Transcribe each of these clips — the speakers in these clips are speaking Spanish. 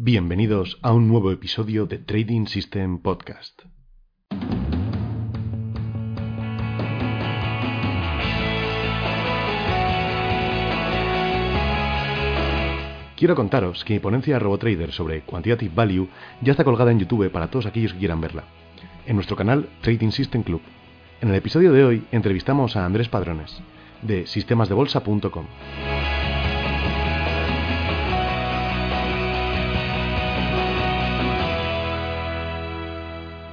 Bienvenidos a un nuevo episodio de Trading System Podcast. Quiero contaros que mi ponencia RoboTrader sobre Quantitative Value ya está colgada en YouTube para todos aquellos que quieran verla, en nuestro canal Trading System Club. En el episodio de hoy entrevistamos a Andrés Padrones, de sistemasdebolsa.com.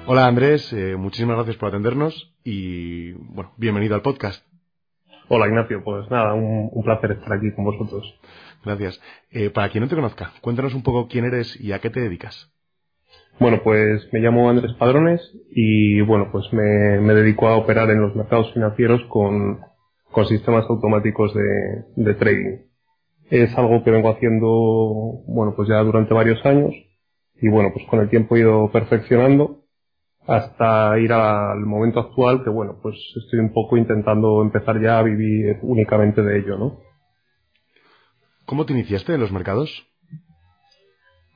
Hola Andrés, eh, muchísimas gracias por atendernos y bueno, bienvenido al podcast. Hola Ignacio, pues nada, un, un placer estar aquí con vosotros. Gracias. Eh, para quien no te conozca, cuéntanos un poco quién eres y a qué te dedicas. Bueno, pues me llamo Andrés Padrones y bueno, pues me, me dedico a operar en los mercados financieros con, con sistemas automáticos de, de trading. Es algo que vengo haciendo, bueno, pues ya durante varios años y bueno, pues con el tiempo he ido perfeccionando hasta ir al momento actual que bueno, pues estoy un poco intentando empezar ya a vivir únicamente de ello, ¿no? ¿Cómo te iniciaste en los mercados?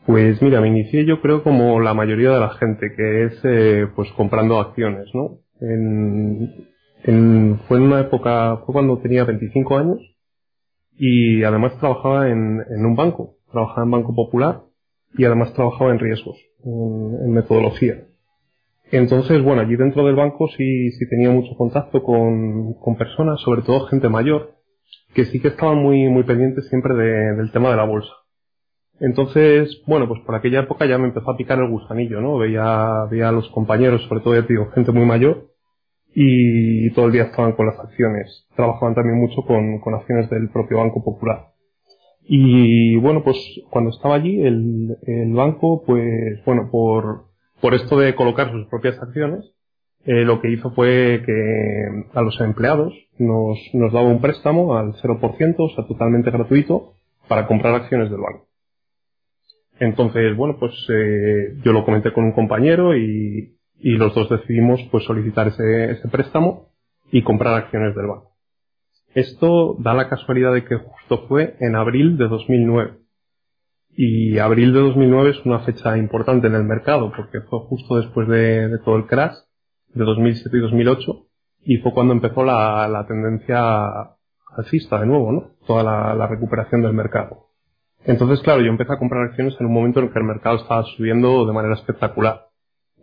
Pues mira, me inicié yo creo como la mayoría de la gente, que es eh, pues comprando acciones, ¿no? En, en, fue en una época, fue cuando tenía 25 años y además trabajaba en, en un banco, trabajaba en Banco Popular y además trabajaba en riesgos, en, en metodología. Entonces, bueno, allí dentro del banco sí, sí tenía mucho contacto con, con personas, sobre todo gente mayor, que sí que estaban muy, muy pendientes siempre de, del tema de la bolsa. Entonces, bueno, pues por aquella época ya me empezó a picar el gusanillo, ¿no? Veía, veía a los compañeros, sobre todo, ya digo, gente muy mayor, y todo el día estaban con las acciones. Trabajaban también mucho con, con acciones del propio Banco Popular. Y bueno, pues cuando estaba allí, el, el banco, pues bueno, por, por esto de colocar sus propias acciones, eh, lo que hizo fue que a los empleados nos, nos daba un préstamo al 0%, o sea, totalmente gratuito, para comprar acciones del banco. Entonces, bueno, pues eh, yo lo comenté con un compañero y, y los dos decidimos pues solicitar ese, ese préstamo y comprar acciones del banco. Esto da la casualidad de que justo fue en abril de 2009. Y abril de 2009 es una fecha importante en el mercado porque fue justo después de, de todo el crash de 2007 y 2008 y fue cuando empezó la, la tendencia alcista de nuevo, ¿no? Toda la, la, recuperación del mercado. Entonces, claro, yo empecé a comprar acciones en un momento en el que el mercado estaba subiendo de manera espectacular.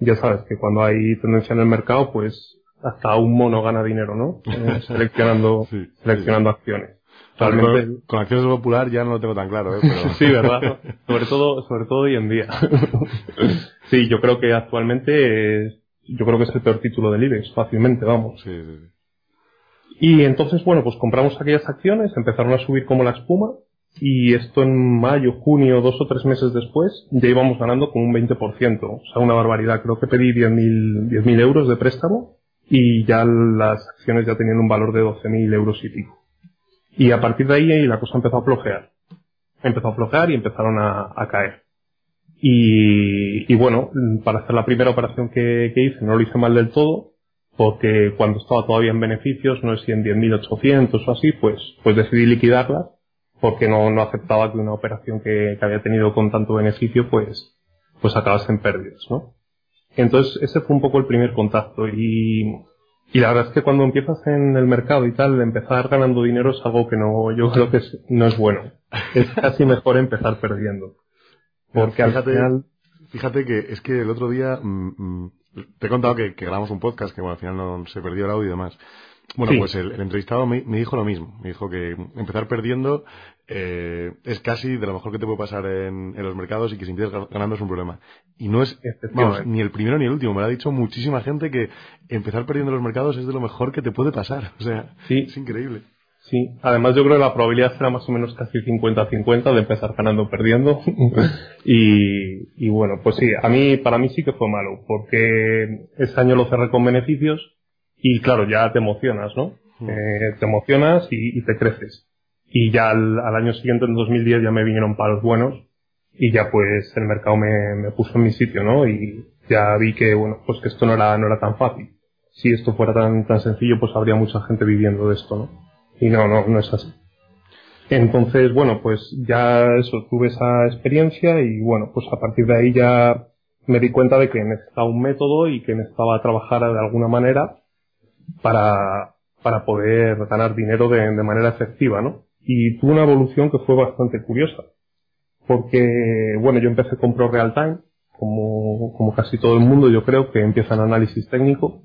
Ya sabes que cuando hay tendencia en el mercado, pues hasta un mono gana dinero, ¿no? Eh, seleccionando, sí, seleccionando sí. acciones. Con, con, acciones popular ya no lo tengo tan claro, ¿eh? Pero... sí, ¿verdad? sobre todo, sobre todo hoy en día. sí, yo creo que actualmente yo creo que es el peor título del IBEX, fácilmente, vamos. Sí, sí, sí. Y entonces, bueno, pues compramos aquellas acciones, empezaron a subir como la espuma, y esto en mayo, junio, dos o tres meses después, ya íbamos ganando con un 20%, o sea, una barbaridad. Creo que pedí 10.000 10 euros de préstamo, y ya las acciones ya tenían un valor de 12.000 euros y pico. Y a partir de ahí la cosa empezó a flojear. Empezó a flojear y empezaron a, caer. Y, bueno, para hacer la primera operación que, hice, no lo hice mal del todo, porque cuando estaba todavía en beneficios, no sé si en 10.800 o así, pues, pues decidí liquidarlas, porque no, no aceptaba que una operación que, que había tenido con tanto beneficio, pues, pues acabase en pérdidas, ¿no? Entonces, ese fue un poco el primer contacto y, y la verdad es que cuando empiezas en el mercado y tal, empezar ganando dinero es algo que no, yo creo que es, no es bueno. Es casi mejor empezar perdiendo. Porque fíjate, al final... Fíjate que es que el otro día mmm, mmm, te he contado que, que, grabamos un podcast que bueno, al final no se perdió el audio y demás. Bueno, sí. pues el, el entrevistado me, me, dijo lo mismo. Me dijo que empezar perdiendo eh, es casi de lo mejor que te puede pasar en, en, los mercados y que si empiezas ganando es un problema. Y no es vamos, ni el primero ni el último. Me lo ha dicho muchísima gente que empezar perdiendo los mercados es de lo mejor que te puede pasar. O sea, sí. es increíble. Sí, además yo creo que la probabilidad será más o menos casi 50-50 de empezar ganando o perdiendo. y, y bueno, pues sí, a mí, para mí sí que fue malo, porque ese año lo cerré con beneficios y claro, ya te emocionas, ¿no? Mm. Eh, te emocionas y, y, te creces. Y ya al, al, año siguiente, en 2010, ya me vinieron palos buenos y ya pues el mercado me, me, puso en mi sitio, ¿no? Y ya vi que, bueno, pues que esto no era, no era tan fácil. Si esto fuera tan, tan sencillo, pues habría mucha gente viviendo de esto, ¿no? Y no, no, no es así. Entonces, bueno, pues ya eso, tuve esa experiencia y bueno, pues a partir de ahí ya me di cuenta de que necesitaba un método y que necesitaba trabajar de alguna manera para, para poder ganar dinero de, de manera efectiva, ¿no? Y tuve una evolución que fue bastante curiosa. Porque, bueno, yo empecé con Pro Real Time, como, como casi todo el mundo, yo creo que empieza en análisis técnico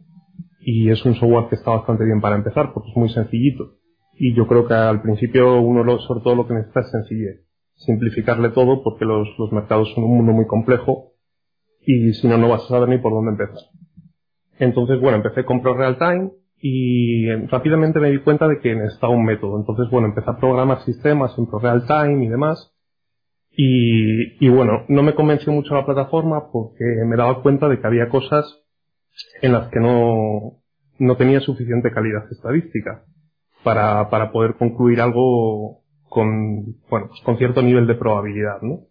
y es un software que está bastante bien para empezar porque es muy sencillito. Y yo creo que al principio uno lo, sobre todo lo que necesita es sencillez. Simplificarle todo porque los, los mercados son un mundo muy complejo y si no, no vas a saber ni por dónde empezar. Entonces, bueno, empecé con Pro Real Time y rápidamente me di cuenta de que necesitaba un método. Entonces, bueno, empecé a programar sistemas en Real Time y demás. Y, y bueno, no me convenció mucho la plataforma porque me daba cuenta de que había cosas en las que no, no tenía suficiente calidad estadística para, para poder concluir algo con, bueno, pues con cierto nivel de probabilidad, ¿no?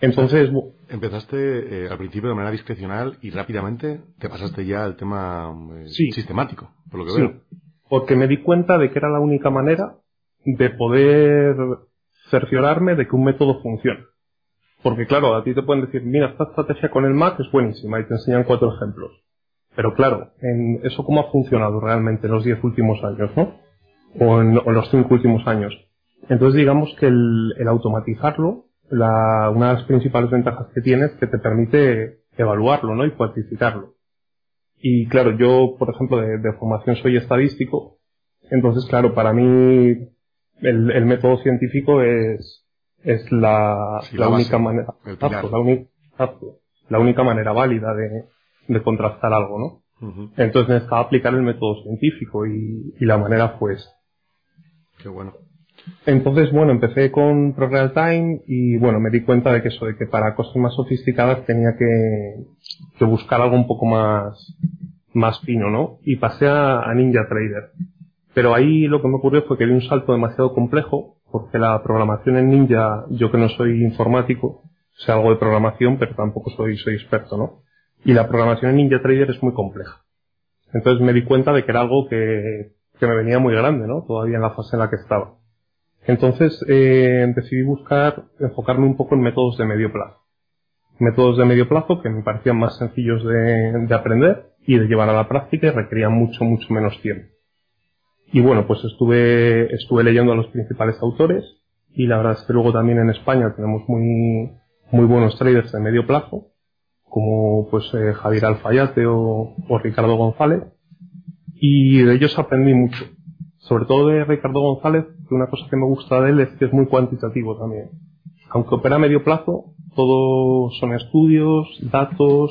Entonces, empezaste eh, al principio de manera discrecional y rápidamente te pasaste ya al tema eh, sistemático, por lo que veo. Porque me di cuenta de que era la única manera de poder cerciorarme de que un método funciona. Porque claro, a ti te pueden decir, mira, esta estrategia con el Mac es buenísima y te enseñan cuatro ejemplos. Pero claro, en eso cómo ha funcionado realmente en los diez últimos años, ¿no? O en, los cinco últimos años. Entonces digamos que el, automatizarlo, la, una de las principales ventajas que tiene es que te permite evaluarlo, ¿no? Y cuantificarlo. Y claro, yo, por ejemplo, de, formación soy estadístico, entonces claro, para mí el, método científico es, es la, la, única manera, la única manera válida de, de contrastar algo, ¿no? Entonces necesitaba aplicar el método científico y, la manera fue esa. Qué bueno. Entonces, bueno, empecé con Pro Real Time y bueno, me di cuenta de que eso, de que para cosas más sofisticadas tenía que, buscar algo un poco más, más fino, ¿no? Y pasé a, Ninja Trader. Pero ahí lo que me ocurrió fue que di un salto demasiado complejo, porque la programación en Ninja, yo que no soy informático, sé algo de programación, pero tampoco soy, soy experto, ¿no? Y la programación en Ninja Trader es muy compleja. Entonces me di cuenta de que era algo que me venía muy grande, ¿no? Todavía en la fase en la que estaba. Entonces eh, decidí buscar, enfocarme un poco en métodos de medio plazo. Métodos de medio plazo que me parecían más sencillos de, de aprender y de llevar a la práctica y requerían mucho, mucho menos tiempo. Y bueno, pues estuve, estuve leyendo a los principales autores y la verdad es que luego también en España tenemos muy, muy buenos traders de medio plazo como pues eh, Javier Alfayate o, Ricardo González y de ellos aprendí mucho sobre todo de Ricardo González que una cosa que me gusta de él es que es muy cuantitativo también aunque opera a medio plazo todo son estudios datos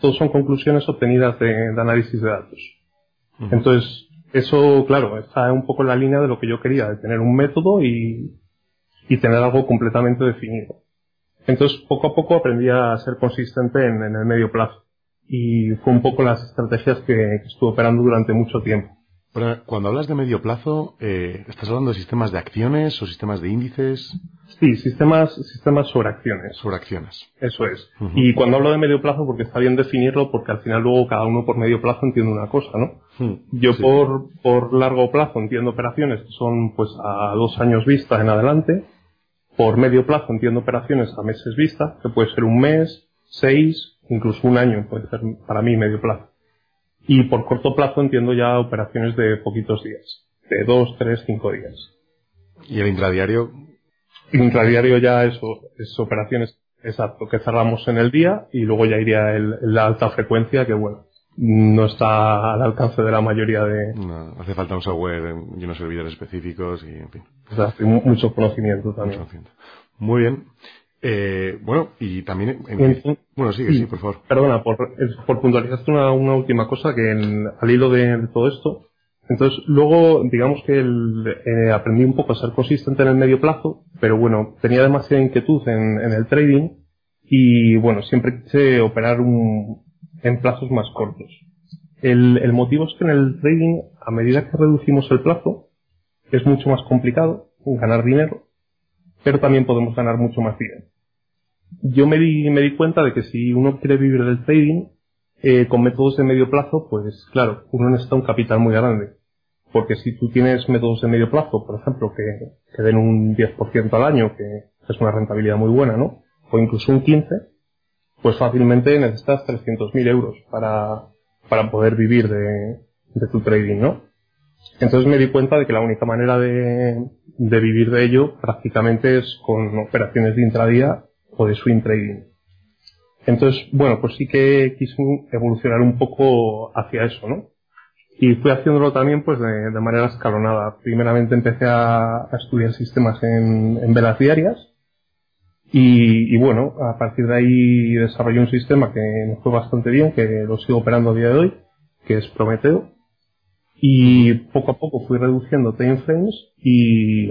todos son conclusiones obtenidas de, análisis de datos entonces eso claro está un poco en la línea de lo que yo quería de tener un método y, y tener algo completamente definido entonces, poco a poco aprendí a ser consistente en, el medio plazo. Y fue un poco las estrategias que, estuve operando durante mucho tiempo. Cuando hablas de medio plazo, eh, ¿estás hablando de sistemas de acciones o sistemas de índices? Sí, sistemas, sistemas sobre acciones. Sobre acciones. Eso es. Y cuando hablo de medio plazo, porque está bien definirlo, porque al final luego cada uno por medio plazo entiende una cosa, ¿no? Hmm, Yo por, por largo plazo entiendo operaciones que son pues a dos años vista en adelante por medio plazo entiendo operaciones a meses vista, que puede ser un mes, seis, incluso un año, puede ser para mí medio plazo. Y por corto plazo entiendo ya operaciones de poquitos días, de dos, tres, cinco días. ¿Y el intradiario? intradiario ya eso, es operaciones, exacto, que cerramos en el día y luego ya iría el, la alta frecuencia que bueno, no está al alcance de la mayoría de... No, hace falta un software y unos servidores específicos y en fin. Exacto, mucho conocimiento también. Muy bien. Eh, bueno, y también... bueno, sigue, sí, por favor. Perdona, por, por puntualizarte una, una última cosa que al hilo de, todo esto, entonces luego digamos que el, eh, aprendí un poco a ser consistente en el medio plazo, pero bueno, tenía demasiada inquietud en, en el trading y bueno, siempre quise operar un, en plazos más cortos. El, el motivo es que en el trading, a medida que reducimos el plazo, es mucho más complicado ganar dinero, pero también podemos ganar mucho más dinero. Yo me di, me di cuenta de que si uno quiere vivir del trading, eh, con métodos de medio plazo, pues claro, uno necesita un capital muy grande. porque si tú tienes métodos de medio plazo, por ejemplo, que, den un 10% al año, que es una rentabilidad muy buena, ¿no? O incluso un 15%, pues fácilmente necesitas 300.000 euros para, para poder vivir de, de tu trading, ¿no? Entonces me di cuenta de que la única manera de, de vivir de ello prácticamente es con operaciones de intradía o de swing trading. Entonces, bueno, pues sí que quise evolucionar un poco hacia eso, ¿no? Y fui haciéndolo también pues de, manera escalonada. Primeramente empecé a, a estudiar sistemas en, velas diarias y, y, bueno, a partir de ahí desarrollé un sistema que me fue bastante bien, que lo sigo operando a día de hoy, que es Prometeo. Y poco a poco fui reduciendo time frames y,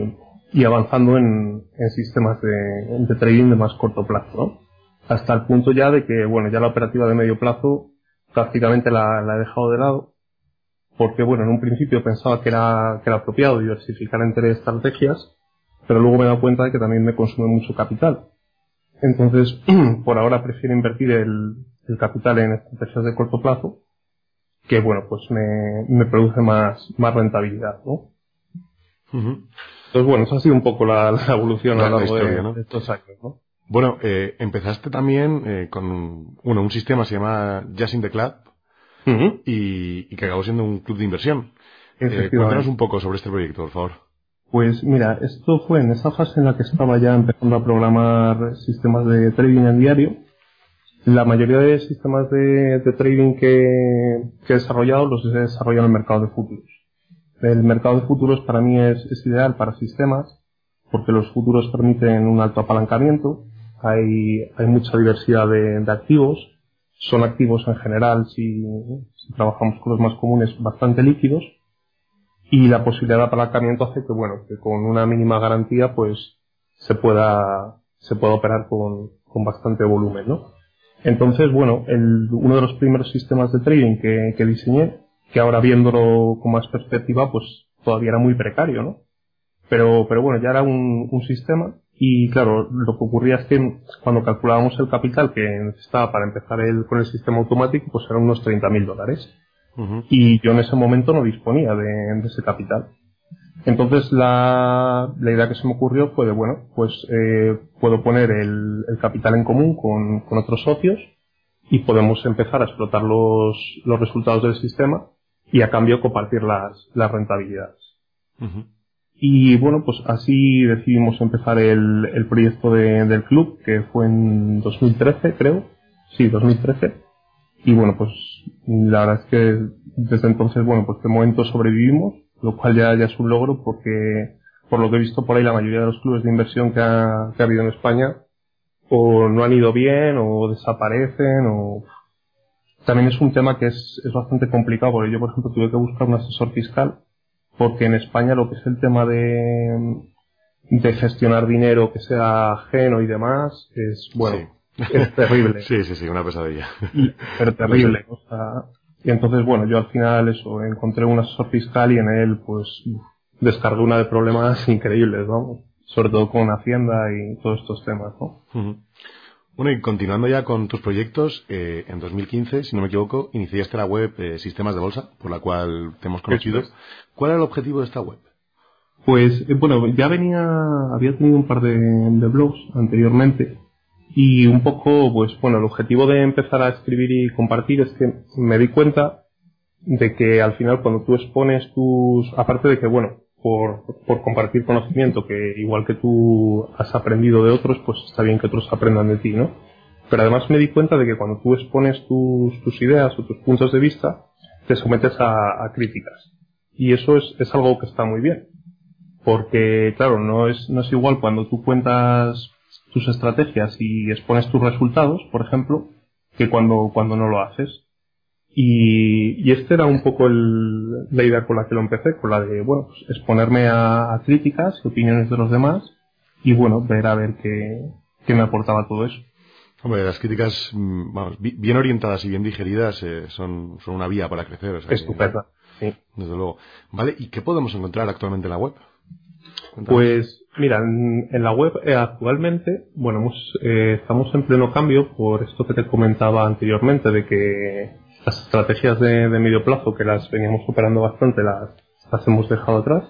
y avanzando en, en sistemas de, de, trading de más corto plazo, ¿no? Hasta el punto ya de que, bueno, ya la operativa de medio plazo prácticamente la, he dejado de lado porque bueno, en un principio pensaba que era, que era apropiado diversificar entre estrategias, pero luego me he dado cuenta de que también me consume mucho capital. Entonces, por ahora prefiero invertir el, el capital en estrategias de corto plazo, que bueno, pues me, me produce más, más rentabilidad, ¿no? Entonces, bueno, eso ha sido un poco la, la evolución a lo largo de, ¿no? de, estos años, ¿no? Bueno, eh, empezaste también eh, con bueno, un sistema se llama Just in the Club, y, y, que acabó siendo un club de inversión. Eh, cuéntanos un poco sobre este proyecto, por favor. Pues mira, esto fue en esa fase en la que estaba ya empezando a programar sistemas de trading en diario. La mayoría de sistemas de, de trading que, que, he desarrollado los he desarrollado en el mercado de futuros. El mercado de futuros para mí es, es ideal para sistemas porque los futuros permiten un alto apalancamiento, hay, hay mucha diversidad de, activos, son activos en general si, trabajamos con los más comunes bastante líquidos y la posibilidad de apalancamiento hace que bueno que con una mínima garantía pues se pueda se pueda operar con, con bastante volumen ¿no? entonces bueno el, uno de los primeros sistemas de trading que diseñé que ahora viéndolo con más perspectiva pues todavía era muy precario ¿no? pero pero bueno ya era un, un sistema y claro, lo que ocurría es que cuando calculábamos el capital que necesitaba para empezar el, con el sistema automático, pues eran unos 30.000 dólares. Y yo en ese momento no disponía de, de ese capital. Entonces la, la, idea que se me ocurrió fue de, bueno, pues eh, puedo poner el, el, capital en común con, con, otros socios y podemos empezar a explotar los, los resultados del sistema y a cambio compartir las, las rentabilidades. Y bueno, pues así decidimos empezar el, el proyecto de, del club, que fue en 2013, creo. Sí, 2013. Y bueno, pues la verdad es que desde entonces, bueno, pues de momento sobrevivimos, lo cual ya, ya es un logro porque por lo que he visto por ahí la mayoría de los clubes de inversión que ha, que ha habido en España o no han ido bien o desaparecen o también es un tema que es, es bastante complicado porque yo por ejemplo tuve que buscar un asesor fiscal porque en España lo que es el tema de, de gestionar dinero que sea ajeno y demás es, bueno, es terrible. sí, sí, sí, una pesadilla. pero terrible. O sea, y entonces, bueno, yo al final eso, encontré un asesor fiscal y en él, pues, descargué una de problemas increíbles, ¿no? Sobre todo con Hacienda y todos estos temas, ¿no? Bueno, y continuando ya con tus proyectos, eh, en 2015, si no me equivoco, iniciaste la web eh, Sistemas de Bolsa, por la cual te hemos conocido. ¿Cuál era el objetivo de esta web? Pues, eh, bueno, ya venía, había tenido un par de, de, blogs anteriormente y un poco, pues, bueno, el objetivo de empezar a escribir y compartir es que me di cuenta de que al final cuando tú expones tus, aparte de que, bueno, por, por compartir conocimiento que igual que tú has aprendido de otros, pues está bien que otros aprendan de ti, ¿no? Pero además me di cuenta de que cuando tú expones tus, tus ideas o tus puntos de vista, te sometes a, a críticas. Y eso es, es algo que está muy bien. Porque, claro, no es, no es igual cuando tú cuentas tus estrategias y expones tus resultados, por ejemplo, que cuando, cuando no lo haces. Y, y este era un poco el, la idea con la que lo empecé, con la de, bueno, pues exponerme a, a, críticas y opiniones de los demás y, bueno, ver a ver qué, qué me aportaba todo eso. Hombre, las críticas, mm, vamos, bien orientadas y bien digeridas eh, son, son una vía para crecer. O sea, Estupenda, sí. Desde luego. Vale, ¿y qué podemos encontrar actualmente en la web? Cuéntanos. Pues, mira, en, en la web eh, actualmente, bueno, hemos, eh, estamos en pleno cambio por esto que te comentaba anteriormente de que las estrategias de, de, medio plazo que las veníamos operando bastante las las hemos dejado atrás.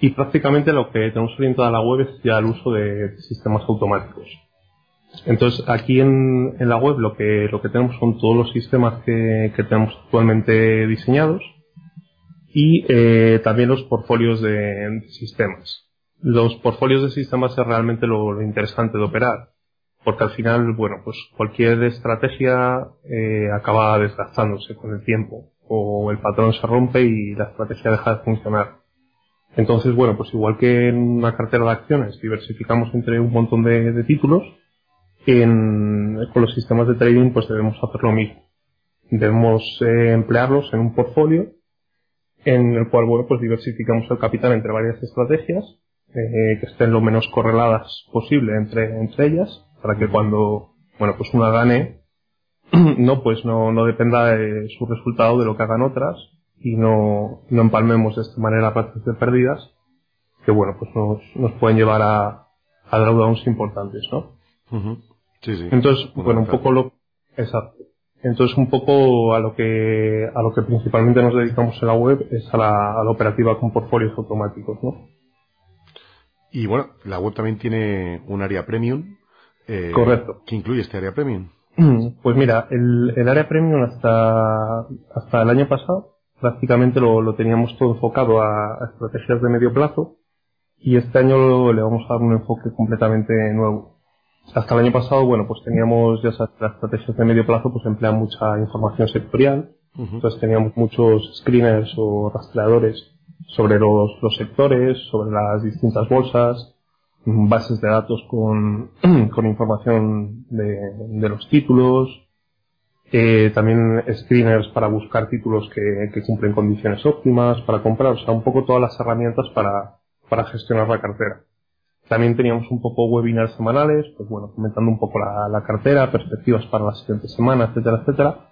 Y prácticamente lo que tenemos orientada la web es ya el uso de sistemas automáticos. Entonces, aquí en, la web lo que, lo que tenemos son todos los sistemas que, tenemos actualmente diseñados y eh, también los portfolios de, sistemas. Los portfolios de sistemas es realmente lo, interesante de operar, porque al final, bueno, pues cualquier estrategia eh, acaba desgastándose con el tiempo, o el patrón se rompe y la estrategia deja de funcionar. Entonces, bueno, pues igual que en una cartera de acciones diversificamos entre un montón de títulos, en, con los sistemas de trading pues debemos hacer lo mismo. Debemos eh, emplearlos en un portfolio en el cual bueno pues diversificamos el capital entre varias estrategias eh, que estén lo menos correladas posible entre, entre ellas para que cuando bueno pues una gane no pues no, no dependa de su resultado de lo que hagan otras y no, no empalmemos de esta manera partes de pérdidas que bueno pues nos, nos pueden llevar a, a drawdowns importantes ¿no? Entonces, bueno, un poco lo, exacto. Entonces, un poco a lo que, a lo que principalmente nos dedicamos en la web es a la, a la operativa con portfolios automáticos, ¿no? Y bueno, la web también tiene un área premium. Eh, Correcto. ¿Qué incluye este área premium? Pues mira, el, el área premium hasta, hasta el año pasado prácticamente lo, lo teníamos todo enfocado a, a, estrategias de medio plazo y este año le vamos a dar un enfoque completamente nuevo hasta el año pasado, bueno, pues teníamos ya las estrategias de medio plazo, pues emplean mucha información sectorial. Entonces teníamos muchos screeners o rastreadores sobre los, los sectores, sobre las distintas bolsas, bases de datos con, información de, de los títulos, eh, también screeners para buscar títulos que, que cumplen condiciones óptimas para comprar, o sea, un poco todas las herramientas para, para gestionar la cartera. También teníamos un poco webinars semanales, pues bueno, comentando un poco la, cartera, perspectivas para la siguiente semana, etcétera, etcétera.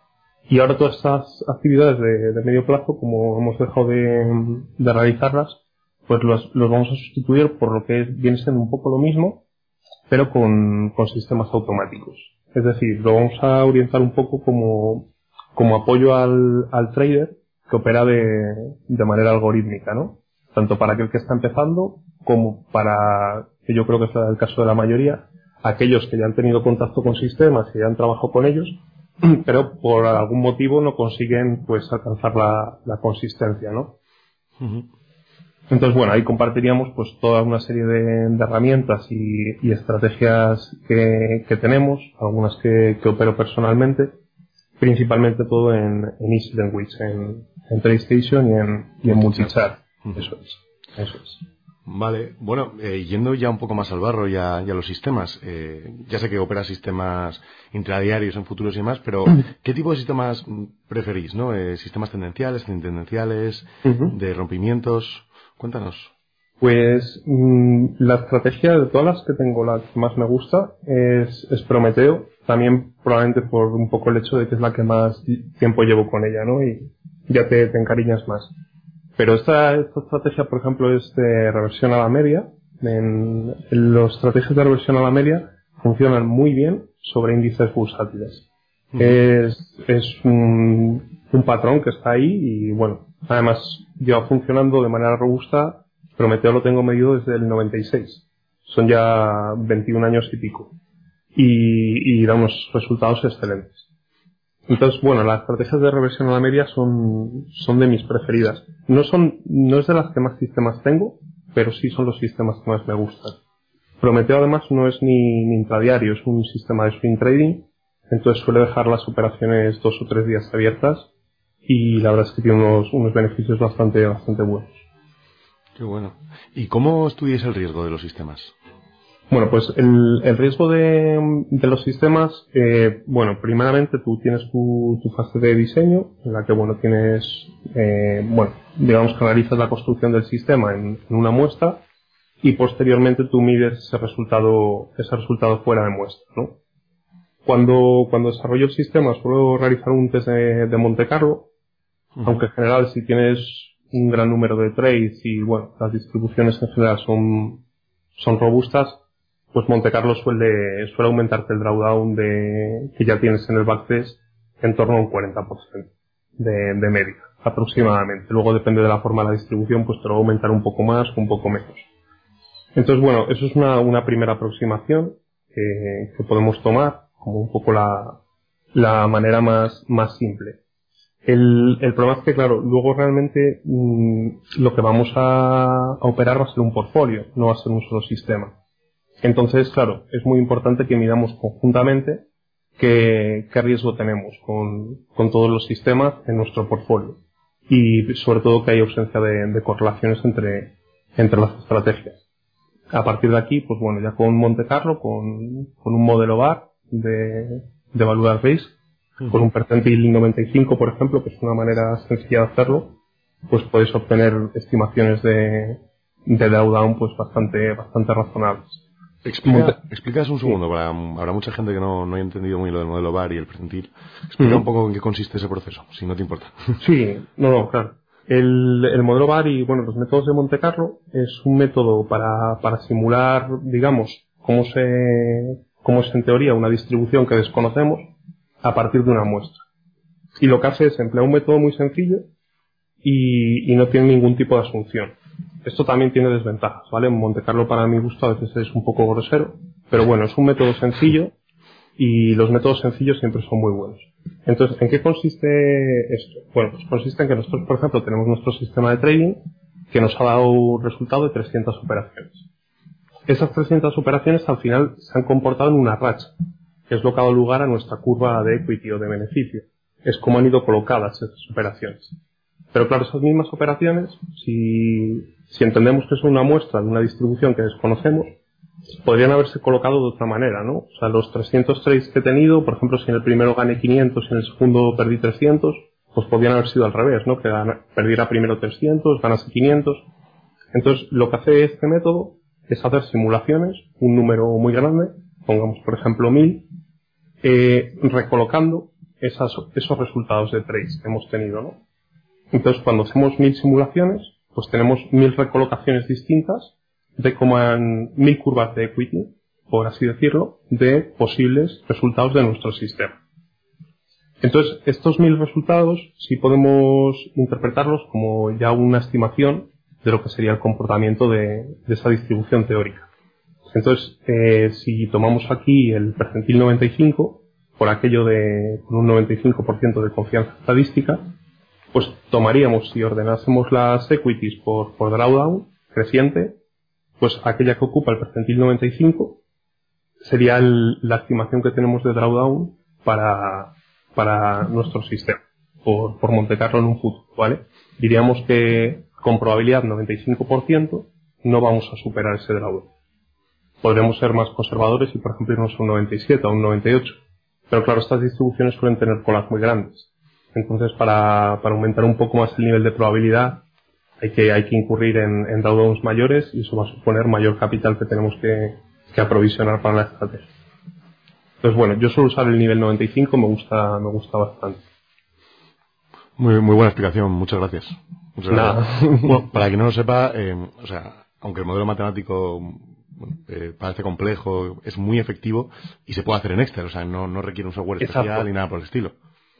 Y ahora todas estas actividades de, medio plazo, como hemos dejado de, realizarlas, pues los, los, vamos a sustituir por lo que viene siendo un poco lo mismo, pero con, con sistemas automáticos. Es decir, lo vamos a orientar un poco como, como apoyo al, al trader que opera de, de manera algorítmica, ¿no? Tanto para aquel que está empezando como para, que yo creo que es el caso de la mayoría, aquellos que ya han tenido contacto con sistemas y ya han trabajado con ellos, pero por algún motivo no consiguen pues alcanzar la, la consistencia, ¿no? Entonces, bueno, ahí compartiríamos pues toda una serie de, herramientas y, y estrategias que, que, tenemos, algunas que, que, opero personalmente, principalmente todo en, en Easy Language, en, en PlayStation y en, y en Multichat. Eso es. Eso es. Vale, bueno, eh, yendo ya un poco más al barro y a, los sistemas, eh, ya sé que opera sistemas intradiarios en futuros y demás, pero ¿qué tipo de sistemas preferís? ¿no? Eh, ¿Sistemas tendenciales, tendenciales, de rompimientos? Cuéntanos. Pues mm, la estrategia de todas las que tengo, la que más me gusta es, es Prometeo, también probablemente por un poco el hecho de que es la que más tiempo llevo con ella, ¿no? Y ya te, te encariñas más. Pero esta, esta estrategia, por ejemplo, es de reversión a la media. En, los estrategias de reversión a la media funcionan muy bien sobre índices bursátiles. Es, es un, un, patrón que está ahí y bueno, además lleva funcionando de manera robusta. Prometeo lo tengo medido desde el 96. Son ya 21 años y pico. Y, y da unos resultados excelentes. Entonces, bueno, las estrategias de reversión a la media son, son de mis preferidas. No son, no es de las que más sistemas tengo, pero sí son los sistemas que más me gustan. Prometeo además no es ni, ni intradiario, es un sistema de swing trading, entonces suele dejar las operaciones dos o tres días abiertas y la verdad es que tiene unos, unos beneficios bastante, bastante buenos. Qué bueno. ¿Y cómo estudias el riesgo de los sistemas? Bueno, pues el, el riesgo de, de, los sistemas, eh, bueno, primeramente tú tienes tu, tu, fase de diseño, en la que, bueno, tienes, eh, bueno, digamos que analizas la construcción del sistema en, en, una muestra y posteriormente tú mides ese resultado, ese resultado fuera de muestra, ¿no? Cuando, cuando desarrollo el sistema suelo realizar un test de, de Monte Carlo, aunque en general si tienes un gran número de trades y, bueno, las distribuciones en general son, son robustas, pues Monte Carlo suele, suele aumentarte el drawdown de, que ya tienes en el backtest en torno a un 40% de, de media aproximadamente. Luego depende de la forma de la distribución, pues te lo va a aumentar un poco más o un poco menos. Entonces, bueno, eso es una, una primera aproximación que, que, podemos tomar como un poco la, la manera más, más simple. El, problema es que, claro, luego realmente mmm, lo que vamos a, operar va a ser un portfolio, no va a ser un solo sistema. Entonces, claro, es muy importante que miramos conjuntamente qué, qué riesgo tenemos con, todos los sistemas en nuestro portfolio. Y sobre todo que hay ausencia de, correlaciones entre, las estrategias. A partir de aquí, pues bueno, ya con Monte Carlo, con, un modelo VAR de, de Valuar Base, con un percentil 95, por ejemplo, que es una manera sencilla de hacerlo, pues podéis obtener estimaciones de, de drawdown pues bastante, bastante razonables. Explica, explicas un segundo, para, habrá mucha gente que no, no haya entendido muy lo del modelo VAR y el percentil. Explica uh -huh. un poco en qué consiste ese proceso, si no te importa. Sí, no, no, claro. El, el modelo VAR y bueno, los métodos de Monte Carlo es un método para, para simular, digamos, cómo se, cómo es en teoría una distribución que desconocemos a partir de una muestra. Y lo que hace es emplear un método muy sencillo y, y no tiene ningún tipo de asunción. Esto también tiene desventajas, ¿vale? Monte Carlo para mi gusto a veces es un poco grosero, pero bueno, es un método sencillo y los métodos sencillos siempre son muy buenos. Entonces, ¿en qué consiste esto? Bueno, pues consiste en que nosotros, por ejemplo, tenemos nuestro sistema de trading que nos ha dado un resultado de 300 operaciones. Esas 300 operaciones al final se han comportado en una racha, que es lo que ha dado lugar a nuestra curva de equity o de beneficio. Es como han ido colocadas esas operaciones. Pero claro, esas mismas operaciones, si, si entendemos que es una muestra de una distribución que desconocemos, podrían haberse colocado de otra manera, ¿no? O sea, los 300 trades que he tenido, por ejemplo, si en el primero gané 500 y en el segundo perdí 300, pues podrían haber sido al revés, ¿no? Que perdiera primero 300, ganase 500. Entonces, lo que hace este método es hacer simulaciones, un número muy grande, pongamos por ejemplo 1000, eh, recolocando esos resultados de trades que hemos tenido, ¿no? Entonces, cuando hacemos 1000 simulaciones, pues tenemos 1000 recolocaciones distintas de como mil curvas de equity, por así decirlo, de posibles resultados de nuestro sistema. Entonces, estos mil resultados sí podemos interpretarlos como ya una estimación de lo que sería el comportamiento de, de esa distribución teórica. Entonces, eh, si tomamos aquí el percentil 95, por aquello de con un 95% de confianza estadística, pues tomaríamos, si ordenásemos las equities por, por drawdown creciente, pues aquella que ocupa el percentil 95 sería la estimación que tenemos de drawdown para, para nuestro sistema, por, por Monte Carlo en un futuro, ¿vale? Diríamos que con probabilidad 95% no vamos a superar ese drawdown. Podremos ser más conservadores y, por ejemplo, irnos a un 97, a un 98. Pero claro, estas distribuciones suelen tener colas muy grandes. Entonces, para, para aumentar un poco más el nivel de probabilidad, hay que, hay que incurrir en, en drawdowns mayores y eso va a suponer mayor capital que tenemos que, que aprovisionar para la estrategia. Entonces, bueno, yo suelo usar el nivel 95, me gusta, me gusta bastante. Muy, muy buena explicación, muchas gracias. Muchas gracias. Bueno, para quien no lo sepa, eh, o sea, aunque el modelo matemático eh, parece complejo, es muy efectivo y se puede hacer en Excel, o sea, no, no requiere un software especial Exacto. ni nada por el estilo.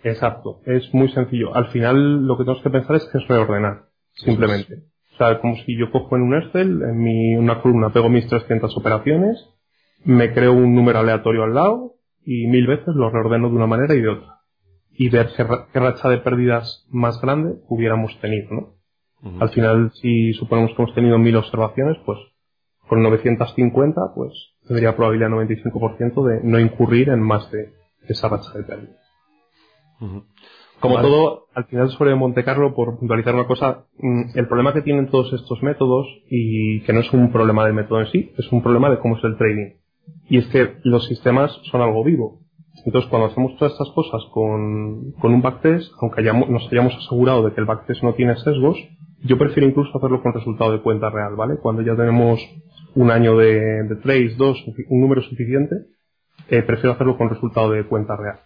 Exacto, es muy sencillo. Al final lo que tenemos que pensar es que es reordenar simplemente. O sea, como si yo cojo en un Excel, en mi, una columna pego mis 300 operaciones, me creo un número aleatorio al lado y mil veces lo reordeno de una manera y de otra. Y ver qué, qué racha de pérdidas más grande hubiéramos tenido, ¿no? Uh -huh. Al final, si suponemos que hemos tenido mil observaciones, pues con 950, pues tendría probabilidad 95% de no incurrir en más de esa racha de pérdidas. Uh -huh. Como vale. todo, al final sobre Monte Carlo, por puntualizar una cosa, mm, el problema que tienen todos estos métodos, y que no es un problema del método en sí, es un problema de cómo es el trading. Y es que los sistemas son algo vivo. Entonces, cuando hacemos todas estas cosas con, con un backtest, aunque hayamos, nos hayamos asegurado de que el backtest no tiene sesgos, yo prefiero incluso hacerlo con resultado de cuenta real, ¿vale? Cuando ya tenemos un año de, de trades, dos, un número suficiente, eh, prefiero hacerlo con resultado de cuenta real.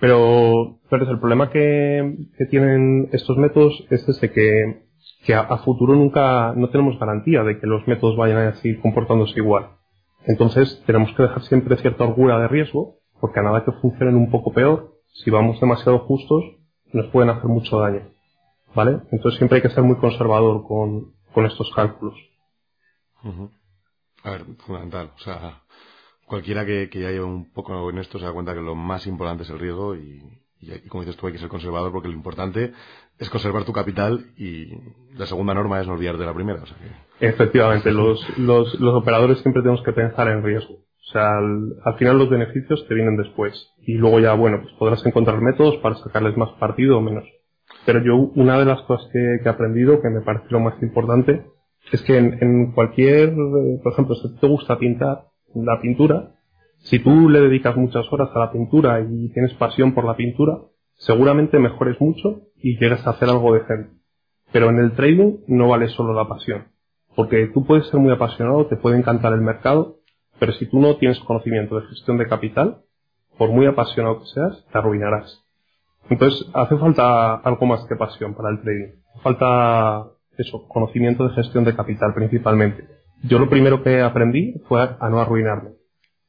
Pero, pero el problema que, que tienen estos métodos es ese que, que a, futuro nunca, no tenemos garantía de que los métodos vayan a seguir comportándose igual. Entonces, tenemos que dejar siempre cierta holgura de riesgo, porque a nada que funcionen un poco peor, si vamos demasiado justos, nos pueden hacer mucho daño. ¿vale? Entonces siempre hay que ser muy conservador con, con estos cálculos. A ver, fundamental. O sea, cualquiera que, que ya lleve un poco en esto se da cuenta que lo más importante es el riesgo y, y, como dices tú hay que ser conservador porque lo importante es conservar tu capital y la segunda norma es no olvidarte de la primera. Efectivamente, los, los, los, operadores siempre tenemos que pensar en riesgo. O sea, al, final los beneficios te vienen después y luego ya, bueno, pues podrás encontrar métodos para sacarles más partido o menos. Pero yo, una de las cosas que, que he aprendido, que me parece lo más importante, es que en, en cualquier, por ejemplo, si te gusta pintar, la pintura, si tú le dedicas muchas horas a la pintura y tienes pasión por la pintura, seguramente mejores mucho y llegas a hacer algo decente. Pero en el trading no vale solo la pasión. Porque tú puedes ser muy apasionado, te puede encantar el mercado, pero si tú no tienes conocimiento de gestión de capital, por muy apasionado que seas, te arruinarás. Entonces, hace falta algo más que pasión para el trading. Falta eso, conocimiento de gestión de capital principalmente. Yo lo primero que aprendí fue a no arruinarme.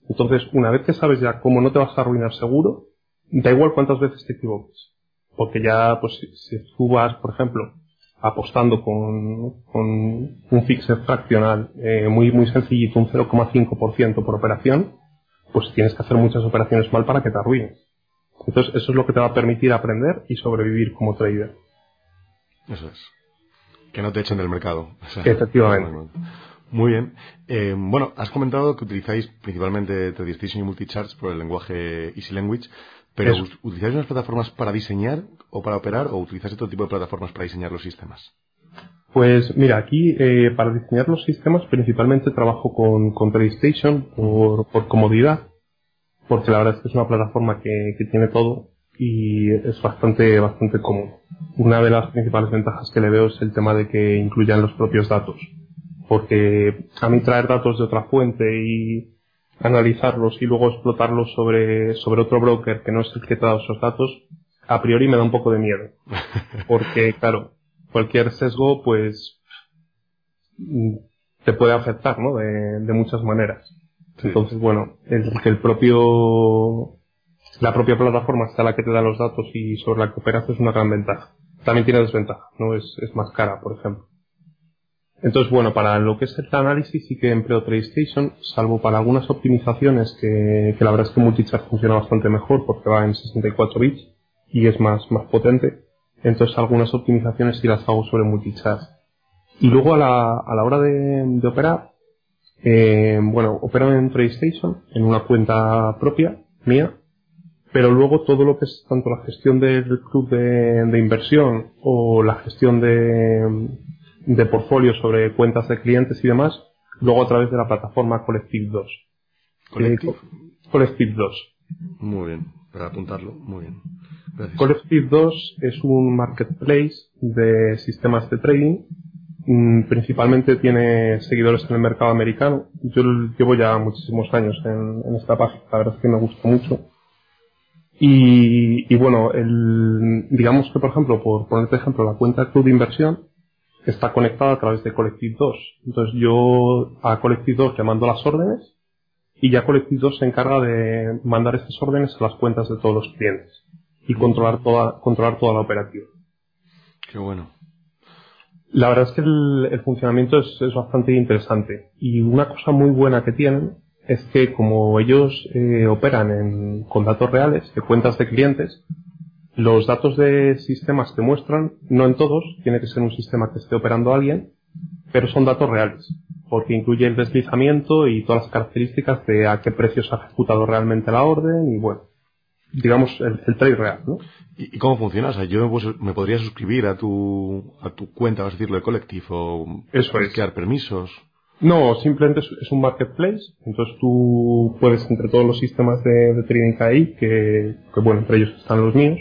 Entonces, una vez que sabes ya cómo no te vas a arruinar seguro, da igual cuántas veces te equivoques. Porque ya, pues, si tú vas, por ejemplo, apostando con, con un fixer fraccional eh, muy, muy sencillito, un 0,5% por operación, pues tienes que hacer muchas operaciones mal para que te arruines. Entonces, eso es lo que te va a permitir aprender y sobrevivir como trader. Eso es. Que no te echen del mercado. Efectivamente. Muy bien. Eh, bueno, has comentado que utilizáis principalmente Tradistation y Multicharts por el lenguaje Easy Language, pero ¿utilizáis unas plataformas para diseñar o para operar o utilizáis otro tipo de plataformas para diseñar los sistemas? Pues mira, aquí eh, para diseñar los sistemas principalmente trabajo con, con Tradistation por, por comodidad, porque la verdad es que es una plataforma que, que tiene todo y es bastante, bastante cómodo. Una de las principales ventajas que le veo es el tema de que incluyan los propios datos porque a mí traer datos de otra fuente y analizarlos y luego explotarlos sobre, sobre otro broker que no es el que te dado esos datos, a priori me da un poco de miedo. Porque, claro, cualquier sesgo, pues, te puede afectar, ¿no? De, de muchas maneras. Entonces, bueno, el, que el propio, la propia plataforma sea la que te da los datos y sobre la que operas es una gran ventaja. También tiene desventaja, ¿no? Es, es más cara, por ejemplo. Entonces, bueno, para lo que es el análisis sí que empleo TradeStation, salvo para algunas optimizaciones que, que la verdad es que Multichart funciona bastante mejor porque va en 64 bits y es más, más potente. Entonces algunas optimizaciones sí las hago sobre Multichart. Y luego a la, a la hora de, de operar, eh, bueno, opero en TradeStation, en una cuenta propia, mía, pero luego todo lo que es tanto la gestión del club de, de inversión o la gestión de, de portfolio sobre cuentas de clientes y demás, luego a través de la plataforma Collective 2. Collective. Collective 2. Muy bien, para apuntarlo, muy bien. Gracias. Collective 2 es un marketplace de sistemas de trading. Mm, principalmente tiene seguidores en el mercado americano. Yo llevo ya muchísimos años en, en esta página, la verdad es que me gusta mucho. Y, y bueno, el, digamos que por ejemplo, por ponerte ejemplo, la cuenta Club de Inversión, está conectada a través de Collective 2. Entonces yo a Collective 2 le mando las órdenes y ya Collective 2 se encarga de mandar estas órdenes a las cuentas de todos los clientes y controlar toda, controlar toda la operativa. Qué bueno. La verdad es que el, funcionamiento es, es, bastante interesante y una cosa muy buena que tienen es que como ellos eh, operan en, con datos reales de cuentas de clientes, los datos de sistemas que muestran, no en todos, tiene que ser un sistema que esté operando alguien, pero son datos reales, porque incluye el deslizamiento y todas las características de a qué precio se ha ejecutado realmente la orden y bueno, digamos el, trade real, ¿no? ¿Y, cómo funciona? O sea, yo me, podría suscribir a tu, a tu cuenta, vas a decirlo, de Collective o Eso es. crear permisos. No, simplemente es, un marketplace, entonces tú puedes entre todos los sistemas de, de trading que que, que bueno, entre ellos están los míos,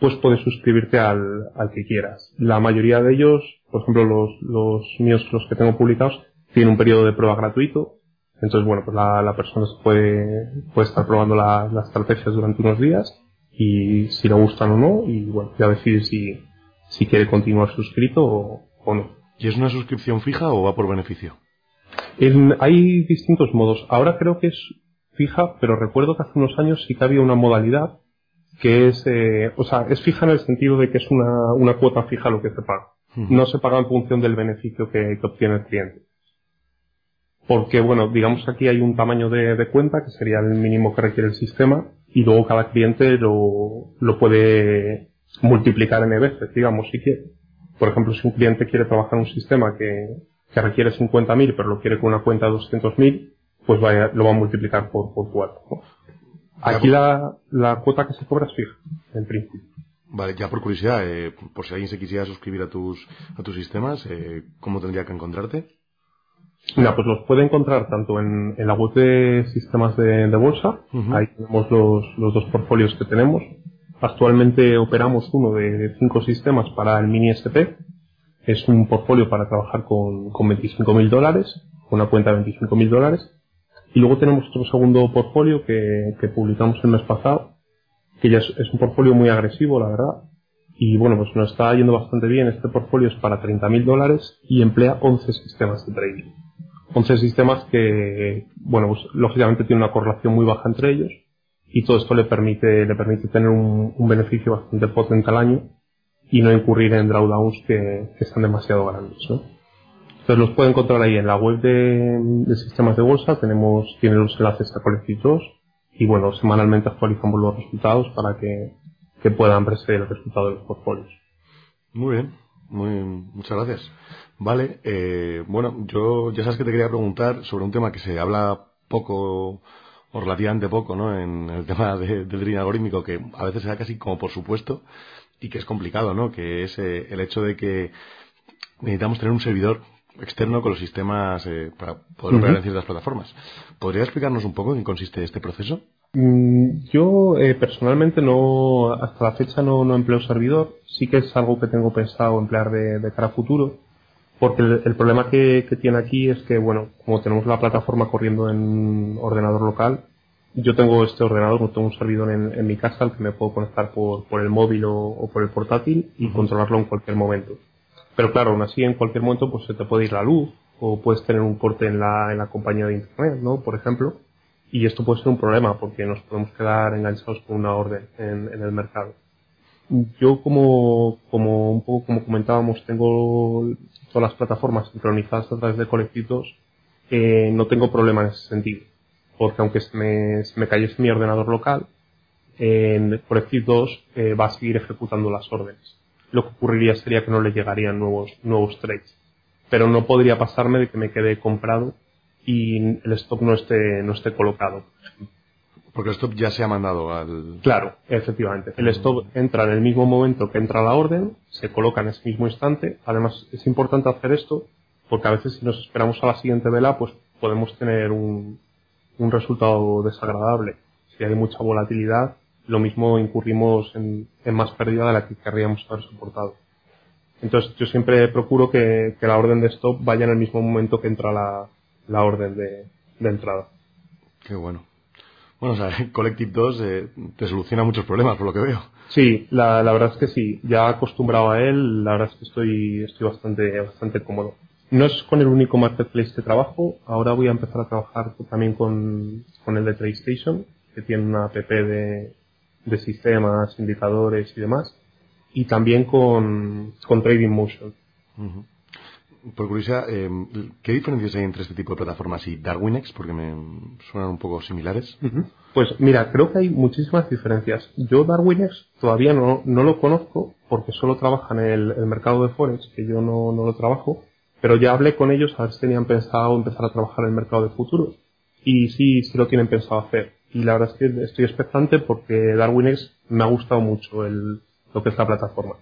pues puedes suscribirte al, al que quieras. La mayoría de ellos, por ejemplo, los, los míos, los que tengo publicados, tienen un periodo de prueba gratuito. Entonces, bueno, pues la, la persona puede, puede estar probando las estrategias durante unos días y si le gustan o no, y bueno, ya decidir si, si quiere continuar suscrito o no. ¿Y es una suscripción fija o va por beneficio? Hay distintos modos. Ahora creo que es fija, pero recuerdo que hace unos años sí que había una modalidad que es, eh, o sea, es fija en el sentido de que es una, una cuota fija lo que se paga. No se paga en función del beneficio que, obtiene el cliente. Porque, bueno, digamos que aquí hay un tamaño de, cuenta, que sería el mínimo que requiere el sistema, y luego cada cliente lo, lo puede multiplicar en veces, digamos, si quiere. Por ejemplo, si un cliente quiere trabajar en un sistema que, que requiere 50.000, pero lo quiere con una cuenta de 200.000, pues vaya, lo va a multiplicar por, por 4. Aquí la, la cuota que se cobra es fija, en principio. Vale, ya por curiosidad, eh, por si alguien se quisiera suscribir a tus, a tus sistemas, eh, ¿cómo tendría que encontrarte? Mira, pues los puede encontrar tanto en, en la web de sistemas de, de bolsa, ahí tenemos los, los dos portfolios que tenemos. Actualmente operamos uno de cinco sistemas para el mini SP. Es un portfolio para trabajar con, con 25.000 dólares, una cuenta de 25.000 dólares. Y luego tenemos otro segundo portfolio que, que publicamos el mes pasado, que ya es, un portfolio muy agresivo, la verdad. Y bueno, pues nos está yendo bastante bien. Este portfolio es para 30.000 dólares y emplea 11 sistemas de trading. 11 sistemas que, bueno, pues lógicamente tiene una correlación muy baja entre ellos y todo esto le permite, le permite tener un, beneficio bastante potente al año y no incurrir en drawdowns que, que están demasiado grandes, ¿no? Entonces los puede encontrar ahí en la web de, sistemas de bolsa, tenemos, tiene los enlaces a Collective 2 y bueno, semanalmente actualizamos los resultados para que, puedan verse el resultado de los portfolios. Muy bien, muy, muchas gracias. Vale, eh, bueno, yo ya sabes que te quería preguntar sobre un tema que se habla poco o relativamente poco, ¿no? En el tema del trading algorítmico, que a veces se casi como por supuesto y que es complicado, ¿no? Que es eh, el hecho de que necesitamos tener un servidor externo con los sistemas eh, para poder operar en ciertas plataformas. ¿Podría explicarnos un poco en qué consiste este proceso? Mm, yo eh, personalmente no, hasta la fecha no, no, empleo servidor. Sí que es algo que tengo pensado emplear de, cara a futuro. Porque el, problema que, tiene aquí es que, bueno, como tenemos la plataforma corriendo en ordenador local, yo tengo este ordenador, no tengo un servidor en, mi casa al que me puedo conectar por, por el móvil o, por el portátil y controlarlo en cualquier momento. Pero claro, aún así en cualquier momento pues se te puede ir la luz o puedes tener un corte en la, en la compañía de internet, ¿no? Por ejemplo. Y esto puede ser un problema porque nos podemos quedar enganchados con una orden en, en el mercado. Yo como, como un poco como comentábamos, tengo todas las plataformas sincronizadas a través de colectivos, eh, no tengo problema en ese sentido. Porque aunque se me, se me cayese mi ordenador local, en Collective 2 eh, va a seguir ejecutando las órdenes lo que ocurriría sería que no le llegarían nuevos, nuevos trades. Pero no podría pasarme de que me quede comprado y el stop no esté, no esté colocado. Porque el stop ya se ha mandado al... Claro, efectivamente. El stop entra en el mismo momento que entra la orden, se coloca en ese mismo instante. Además, es importante hacer esto porque a veces si nos esperamos a la siguiente vela, pues podemos tener un, un resultado desagradable. Si hay mucha volatilidad, lo mismo incurrimos en, más pérdida de la que querríamos haber soportado. Entonces yo siempre procuro que, la orden de stop vaya en el mismo momento que entra la, orden de, entrada. Qué bueno. Bueno, o sea, Collective 2 eh, te soluciona muchos problemas, por lo que veo. Sí, la, la, verdad es que sí. Ya acostumbrado a él, la verdad es que estoy, estoy bastante, bastante cómodo. No es con el único marketplace que trabajo. Ahora voy a empezar a trabajar también con, con el de TradeStation, que tiene una app de, de sistemas, indicadores y demás, y también con, con Trading Motion. Por curiosidad, eh, ¿qué diferencias hay entre este tipo de plataformas y Darwinex? Porque me suenan un poco similares. Pues mira, creo que hay muchísimas diferencias. Yo Darwinex todavía no, no lo conozco porque solo trabaja en el, mercado de Forex, que yo no, no, lo trabajo, pero ya hablé con ellos a ver si tenían pensado empezar a trabajar en el mercado de futuros. Y sí, sí lo tienen pensado hacer y la verdad es que estoy expectante porque DarwinX me ha gustado mucho el, lo que es la plataforma.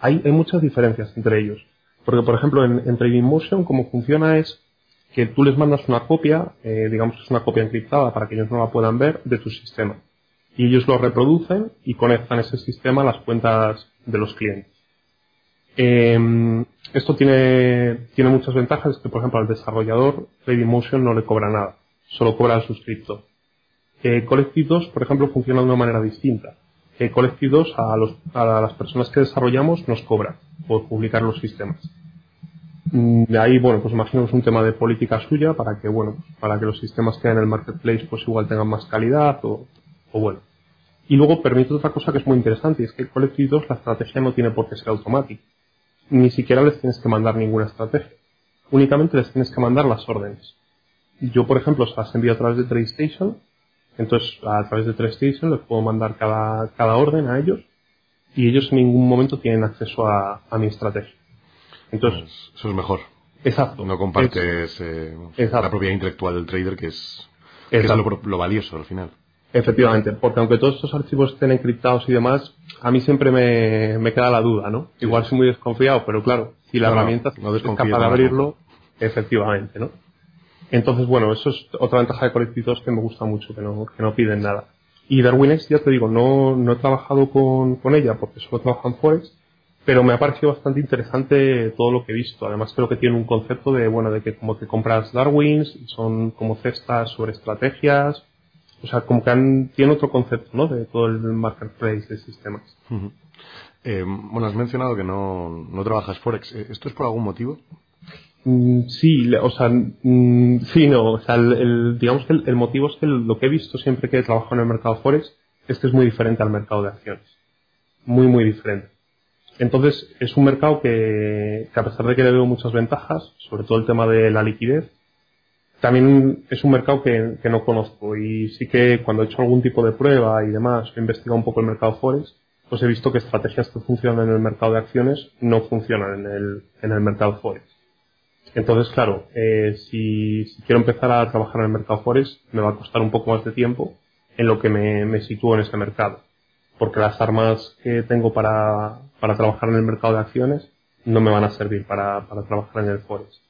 Hay, hay muchas diferencias entre ellos. Porque, por ejemplo, en, en Trading Motion, como funciona es que tú les mandas una copia, eh, digamos que es una copia encriptada para que ellos no la puedan ver, de tu sistema. Y ellos lo reproducen y conectan ese sistema a las cuentas de los clientes. Eh, esto tiene, tiene muchas ventajas, que por ejemplo al desarrollador Trading Motion no le cobra nada, solo cobra al suscriptor. Eh, Collective 2, por ejemplo, funciona de una manera distinta. Eh, Collective 2 a, los, a las personas que desarrollamos nos cobra por publicar los sistemas. Mm, de ahí, bueno, pues imaginemos un tema de política suya para que, bueno, para que los sistemas que hay en el marketplace pues igual tengan más calidad o, o bueno. Y luego permite otra cosa que es muy interesante, y es que Collective 2 la estrategia no tiene por qué ser automática. Ni siquiera les tienes que mandar ninguna estrategia. Únicamente les tienes que mandar las órdenes. Yo, por ejemplo, se las envío a través de TradeStation, entonces a través de TradeStation les puedo mandar cada, cada orden a ellos, y ellos en ningún momento tienen acceso a, mi estrategia. Entonces, eso es mejor. Exacto. No compartes eh, la propiedad intelectual del trader, que es, lo, valioso al final. Efectivamente, porque aunque todos estos archivos estén encriptados y demás, a mí siempre me, queda la duda, ¿no? Igual soy muy desconfiado, pero claro, si la herramienta es capaz de abrirlo, efectivamente, ¿no? Entonces, bueno, eso es otra ventaja de colectivos que me gusta mucho, que no, que no piden nada. Y DarwinX, ya te digo, no, no he trabajado con, con ella porque solo trabajo en Forex, pero me ha parecido bastante interesante todo lo que he visto. Además creo que tiene un concepto de, bueno, de que como que compras Darwins, son como cestas sobre estrategias, o sea, como que han, tiene otro concepto, ¿no? De todo el marketplace de sistemas. eh, bueno, has mencionado que no, no trabajas Forex. Eh, ¿Esto es por algún motivo? Mm, sí, o sea, mm, sí, no, o sea, el, digamos que el, motivo es que lo que he visto siempre que he trabajado en el mercado Forex es que es muy diferente al mercado de acciones. Muy, muy diferente. Entonces, es un mercado que, a pesar de que le veo muchas ventajas, sobre todo el tema de la liquidez, también es un mercado que, no conozco y sí que cuando he hecho algún tipo de prueba y demás, he investigado un poco el mercado Forex, pues he visto que estrategias que funcionan en el mercado de acciones no funcionan en el, en el mercado Forex. Entonces, claro, eh, si, quiero empezar a trabajar en el mercado Forex, me va a costar un poco más de tiempo en lo que me, me sitúo en ese mercado. Porque las armas que tengo para, para trabajar en el mercado de acciones no me van a servir para, para trabajar en el Forex.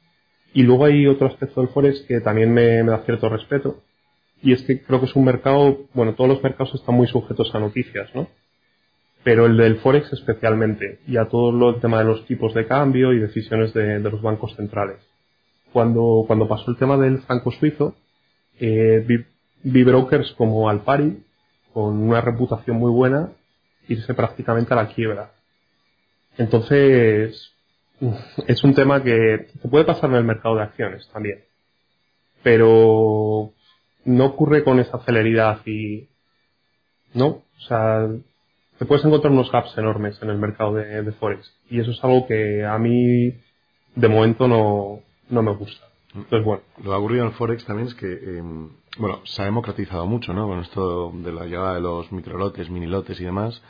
Y luego hay otro aspecto del Forex que también me, da cierto respeto, y es que creo que es un mercado, bueno, todos los mercados están muy sujetos a noticias, ¿no? Pero el del Forex especialmente, y a todo el tema de los tipos de cambio y decisiones de, los bancos centrales. Cuando, cuando pasó el tema del franco suizo, eh, vi brokers como Alpari, con una reputación muy buena, irse prácticamente a la quiebra. Entonces, es un tema que se puede pasar en el mercado de acciones también. Pero no ocurre con esa celeridad y, ¿no? O sea, te puedes encontrar unos gaps enormes en el mercado de, Forex. Y eso es algo que a mí, de momento, no, no me gusta. Entonces, bueno. Lo que ha ocurrido en Forex también es que, em, bueno, se ha democratizado mucho, ¿no? Con esto de la llegada de los microlotes, minilotes y demás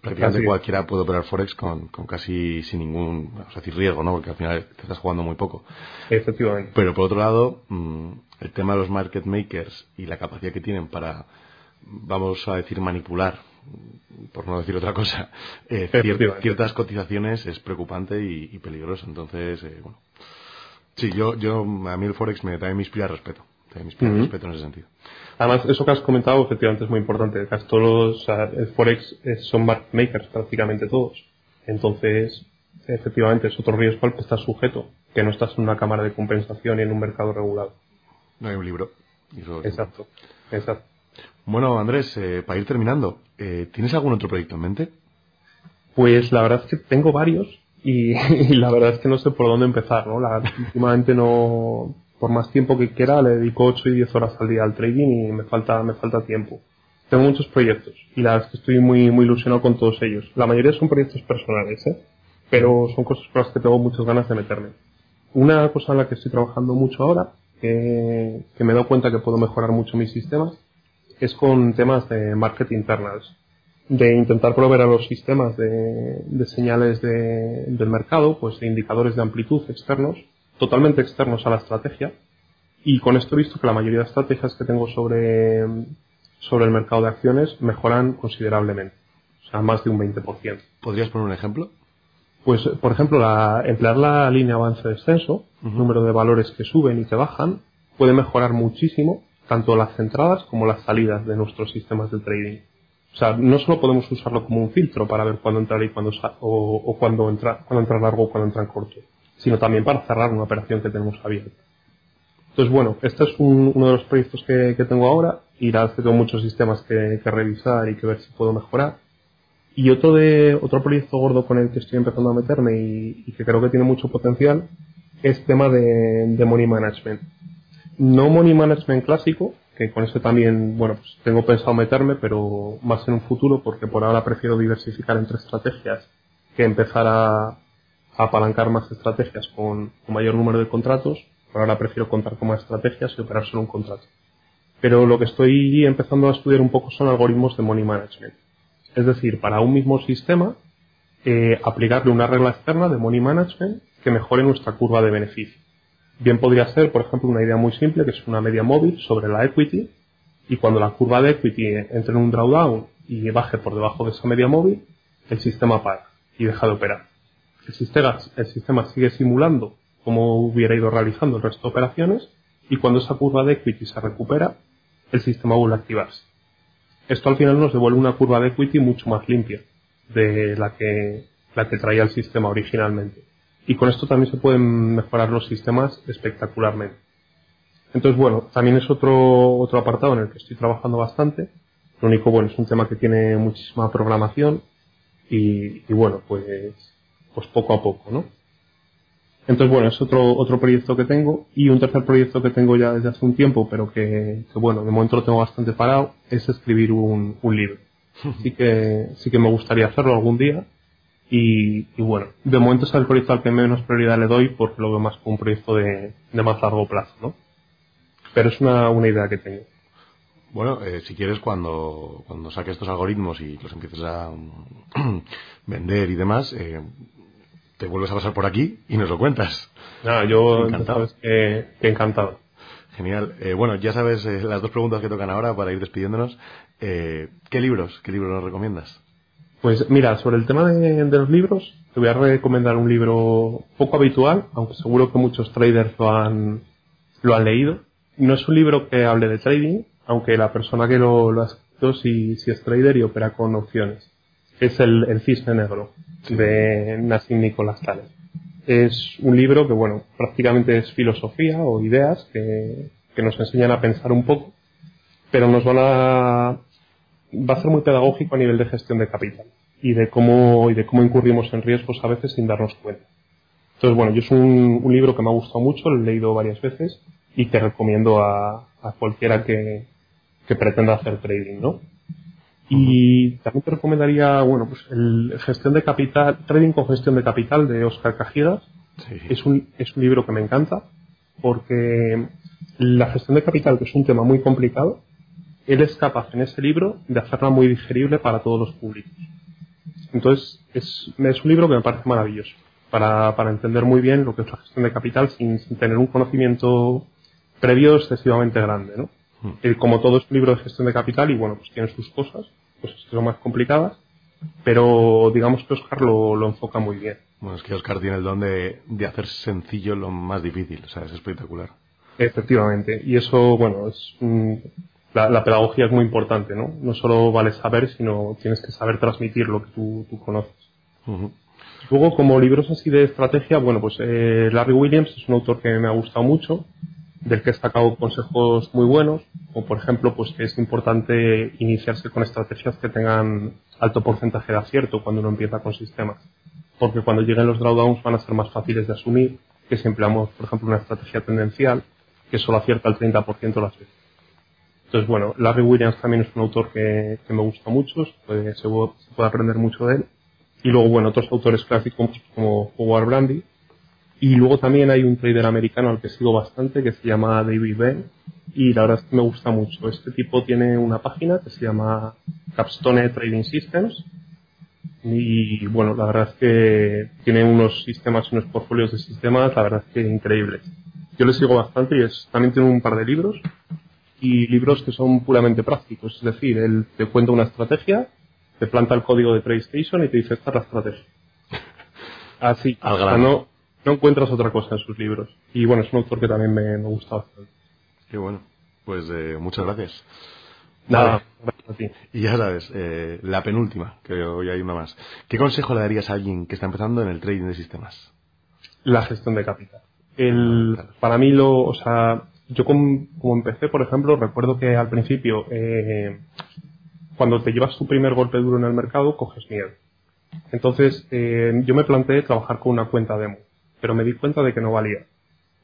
prácticamente cualquiera puede operar Forex con, con casi sin ningún o sea, riesgo, ¿no? Porque al final te estás jugando muy poco. Efectivamente. Pero por otro lado, mm, el tema de los market makers y la capacidad que tienen para, vamos a decir, manipular, por no decir otra cosa, eh, ciertas cotizaciones es preocupante y, peligroso. Entonces, eh, bueno. Sí, yo, yo, a mí el Forex me, también me inspira respeto. Me inspira respeto en ese sentido. Además, eso que has comentado efectivamente es muy importante. Casi todos el Forex son market makers prácticamente todos. Entonces, efectivamente es otro riesgo al que estás sujeto, que no estás en una cámara de compensación y en un mercado regulado. No hay un libro. Exacto, exacto. Bueno, Andrés, eh, para ir terminando, eh, ¿tienes algún otro proyecto en mente? Pues la verdad es que tengo varios y, la verdad es que no sé por dónde empezar, ¿no? La, últimamente no, por más tiempo que quiera, le dedico 8 y 10 horas al día al trading y me falta, me falta tiempo. Tengo muchos proyectos y la verdad que estoy muy, muy ilusionado con todos ellos. La mayoría son proyectos personales, ¿eh? pero son cosas por las que tengo muchas ganas de meterme. Una cosa en la que estoy trabajando mucho ahora, que, que me dado cuenta que puedo mejorar mucho mis sistemas, es con temas de marketing internals, de intentar proveer a los sistemas de, de señales de, del mercado, pues de indicadores de amplitud externos, totalmente externos a la estrategia. Y con esto he visto que la mayoría de estrategias que tengo sobre, sobre el mercado de acciones mejoran considerablemente. O sea, más de un 20%. ¿Podrías poner un ejemplo? Pues, por ejemplo, la, emplear la línea avance-descenso, número de valores que suben y que bajan, puede mejorar muchísimo tanto las entradas como las salidas de nuestros sistemas de trading. O sea, no solo podemos usarlo como un filtro para ver cuándo entrar y cuándo o, o cuándo entrar, cuándo entrar largo o cuándo entrar corto, sino también para cerrar una operación que tenemos abierta. Entonces, bueno, este es uno de los proyectos que, tengo ahora y la que tengo muchos sistemas que, revisar y que ver si puedo mejorar. Y otro de otro proyecto gordo con el que estoy empezando a meterme y, que creo que tiene mucho potencial es tema de, money management. No money management clásico, que con ese también, bueno, pues tengo pensado meterme, pero más en un futuro, porque por ahora prefiero diversificar entre estrategias que empezar a, apalancar más estrategias con, con, mayor número de contratos. Por ahora prefiero contar con más estrategias y operar solo un contrato. Pero lo que estoy empezando a estudiar un poco son algoritmos de money management. Es decir, para un mismo sistema, eh, aplicarle una regla externa de money management que mejore nuestra curva de beneficio. Bien podría ser, por ejemplo, una idea muy simple, que es una media móvil sobre la equity, y cuando la curva de equity entre en un drawdown y baje por debajo de esa media móvil, el sistema para y deja de operar. El sistema, sigue simulando como hubiera ido realizando el resto de operaciones, y cuando esa curva de equity se recupera, el sistema vuelve a activarse. Esto al final nos devuelve una curva de equity mucho más limpia de la que, la que traía el sistema originalmente. Y con esto también se pueden mejorar los sistemas espectacularmente. Entonces, bueno, también es otro, otro apartado en el que estoy trabajando bastante. Lo único, bueno, es un tema que tiene muchísima programación y bueno, pues, pues poco a poco, ¿no? Entonces, bueno, es otro, otro proyecto que tengo. Y un tercer proyecto que tengo ya desde hace un tiempo, pero que, que bueno, de momento lo tengo bastante parado, es escribir un, un libro. Sí que, sí que me gustaría hacerlo algún día. Y, y, bueno, de momento es el proyecto al que menos prioridad le doy porque lo veo más como un proyecto de, de más largo plazo, ¿no? Pero es una, una idea que tengo. Bueno, eh, si quieres, cuando, cuando saques estos algoritmos y los empieces a vender y demás, eh, te vuelves a pasar por aquí y nos lo cuentas. Nada, yo encantado. que encantado. Genial. Eh, bueno, ya sabes eh, las dos preguntas que tocan ahora para ir despidiéndonos. Eh, ¿Qué libros? ¿Qué libros nos recomiendas? Pues mira, sobre el tema de, los libros, te voy a recomendar un libro poco habitual, aunque seguro que muchos traders lo han, lo han leído. No es un libro que hable de trading, aunque la persona que lo, lo ha escrito sí, es trader y opera con opciones. Es el, el cisne negro de Nassim Nicolás Taleb. Es un libro que, bueno, prácticamente es filosofía o ideas que, que nos enseñan a pensar un poco, pero nos van a va a ser muy pedagógico a nivel de gestión de capital y de cómo, y de cómo incurrimos en riesgos a veces sin darnos cuenta. Entonces, bueno, yo es un, un libro que me ha gustado mucho, lo he leído varias veces y que recomiendo a, a cualquiera que, que pretenda hacer trading, ¿no? Y también te recomendaría, bueno, pues el gestión de capital, trading con gestión de capital de Oscar Cajidas. Es un, es un libro que me encanta porque la gestión de capital, que es un tema muy complicado, él es capaz en ese libro de hacerla muy digerible para todos los públicos. Entonces, es, es un libro que me parece maravilloso para, para entender muy bien lo que es la gestión de capital sin, tener un conocimiento previo excesivamente grande, ¿no? Hmm. como todo es un libro de gestión de capital y bueno, pues tiene sus cosas, pues son más complicadas, pero digamos que Oscar lo, lo enfoca muy bien. Bueno, es que Oscar tiene el don de, de hacer sencillo lo más difícil, o sea, es espectacular. Efectivamente, y eso, bueno, es la, pedagogía es muy importante, ¿no? No solo vale saber, sino tienes que saber transmitir lo que tú, conoces. Luego, como libros así de estrategia, bueno, pues eh, Larry Williams es un autor que me ha gustado mucho, del que he sacado consejos muy buenos, como por ejemplo, pues que es importante iniciarse con estrategias que tengan alto porcentaje de acierto cuando uno empieza con sistemas, porque cuando lleguen los drawdowns van a ser más fáciles de asumir que si empleamos, por ejemplo, una estrategia tendencial que solo acierta el 30% de las veces. Entonces, bueno, Larry Williams también es un autor que, me gusta mucho, se puede, se puede, aprender mucho de él. Y luego, bueno, otros autores clásicos como Howard Brandy. Y luego también hay un trader americano al que sigo bastante que se llama David Ben. Y la verdad es que me gusta mucho. Este tipo tiene una página que se llama Capstone Trading Systems. Y bueno, la verdad es que tiene unos sistemas, unos portfolios de sistemas, la verdad es que increíbles. Yo le sigo bastante y es, también tiene un par de libros y libros que son puramente prácticos. Es decir, él te cuenta una estrategia, te planta el código de PlayStation y te dice, esta es la estrategia. Así. no, no encuentras otra cosa en sus libros. Y bueno, es un autor que también me, me gusta bastante. Qué bueno. Pues eh, muchas gracias. Nada, gracias a ti. Y ya sabes, eh, la penúltima, que hoy hay una más. ¿Qué consejo le darías a alguien que está empezando en el trading de sistemas? La gestión de capital. El, Para mí, lo, o sea, yo como, empecé, por ejemplo, recuerdo que al principio, eh, cuando te llevas tu primer golpe duro en el mercado, coges miedo. Entonces, eh, yo me planteé trabajar con una cuenta demo, pero me di cuenta de que no valía.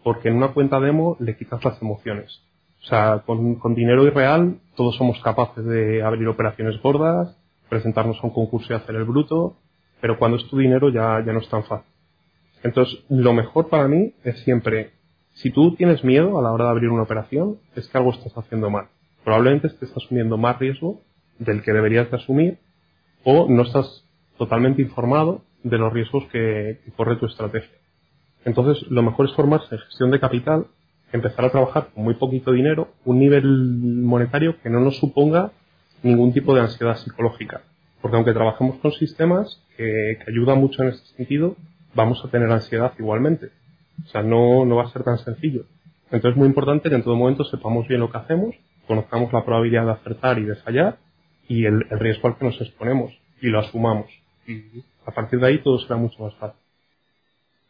Porque en una cuenta demo le quitas las emociones. O sea, con, dinero irreal todos somos capaces de abrir operaciones gordas, presentarnos a un concurso y hacer el bruto, pero cuando es tu dinero ya, ya no es tan fácil. Entonces, lo mejor para mí es siempre, si tú tienes miedo a la hora de abrir una operación, es que algo estás haciendo mal. Probablemente te estás asumiendo más riesgo del que deberías de asumir o no estás totalmente informado de los riesgos que, corre tu estrategia. Entonces, lo mejor es formarse en gestión de capital, empezar a trabajar con muy poquito dinero, un nivel monetario que no nos suponga ningún tipo de ansiedad psicológica. Porque aunque trabajemos con sistemas que, que ayudan mucho en este sentido, vamos a tener ansiedad igualmente. O sea, no, no va a ser tan sencillo. Entonces es muy importante que en todo momento sepamos bien lo que hacemos, conozcamos la probabilidad de acertar y de fallar y el, riesgo al que nos exponemos y lo asumamos. Y a partir de ahí todo será mucho más fácil.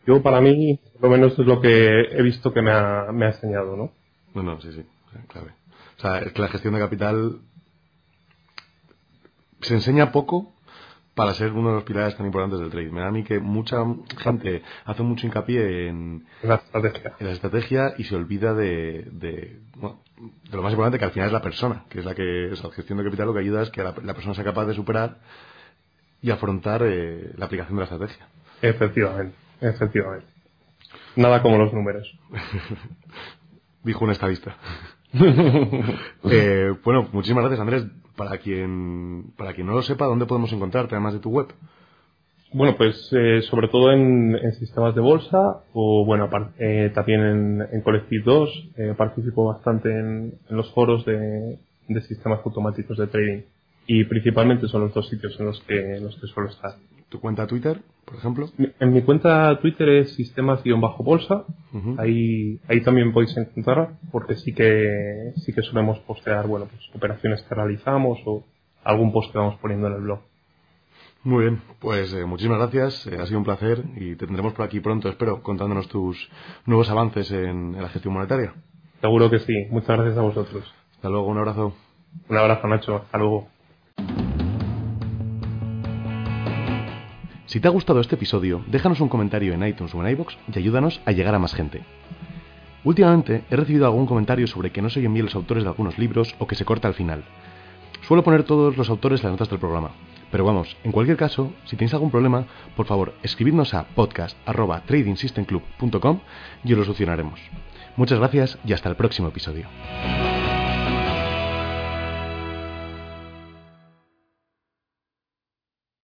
Yo, para mí, por lo menos es lo que he visto que me ha, me ha enseñado, ¿no? No, no, sí, sí, clave. O sea, es que la gestión de capital se enseña poco para ser uno de los pilares tan importantes del trade. Me da a mí que mucha gente hace mucho hincapié en la estrategia, en la estrategia y se olvida de, de, lo más importante que al final es la persona, que es la que es la gestión de capital lo que ayuda es que la, persona sea capaz de superar y afrontar eh, la aplicación de la estrategia. Efectivamente, efectivamente. Nada como los números. Dijo un estadista. eh, bueno, muchísimas gracias Andrés para quien, para quien no lo sepa, ¿dónde podemos encontrarte además de tu web? Bueno, pues eh, sobre todo en, sistemas de bolsa o bueno, eh, también en, en Collective 2 eh, participo bastante en, los foros de, de, sistemas automáticos de trading y principalmente son los dos sitios en los que, en los que suelo estar. ¿Tu cuenta Twitter, por ejemplo? En mi cuenta Twitter es sistemas-bolsa. Ahí, ahí también podéis encontrar, porque sí que, sí que solemos postear, bueno, pues operaciones que realizamos o algún post que vamos poniendo en el blog. Muy bien, pues eh, muchísimas gracias, eh, ha sido un placer y te tendremos por aquí pronto, espero, contándonos tus nuevos avances en, en la gestión monetaria. Seguro que sí, muchas gracias a vosotros. Hasta luego, un abrazo. Un abrazo, Nacho, hasta luego. Si te ha gustado este episodio, déjanos un comentario en iTunes o en iBox y ayúdanos a llegar a más gente. Últimamente he recibido algún comentario sobre que no se oyen bien los autores de algunos libros o que se corta al final. Suelo poner todos los autores las notas del programa, pero vamos, en cualquier caso, si tenéis algún problema, por favor, escribidnos a podcast.tradingsystemclub.com y os lo solucionaremos. Muchas gracias y hasta el próximo episodio.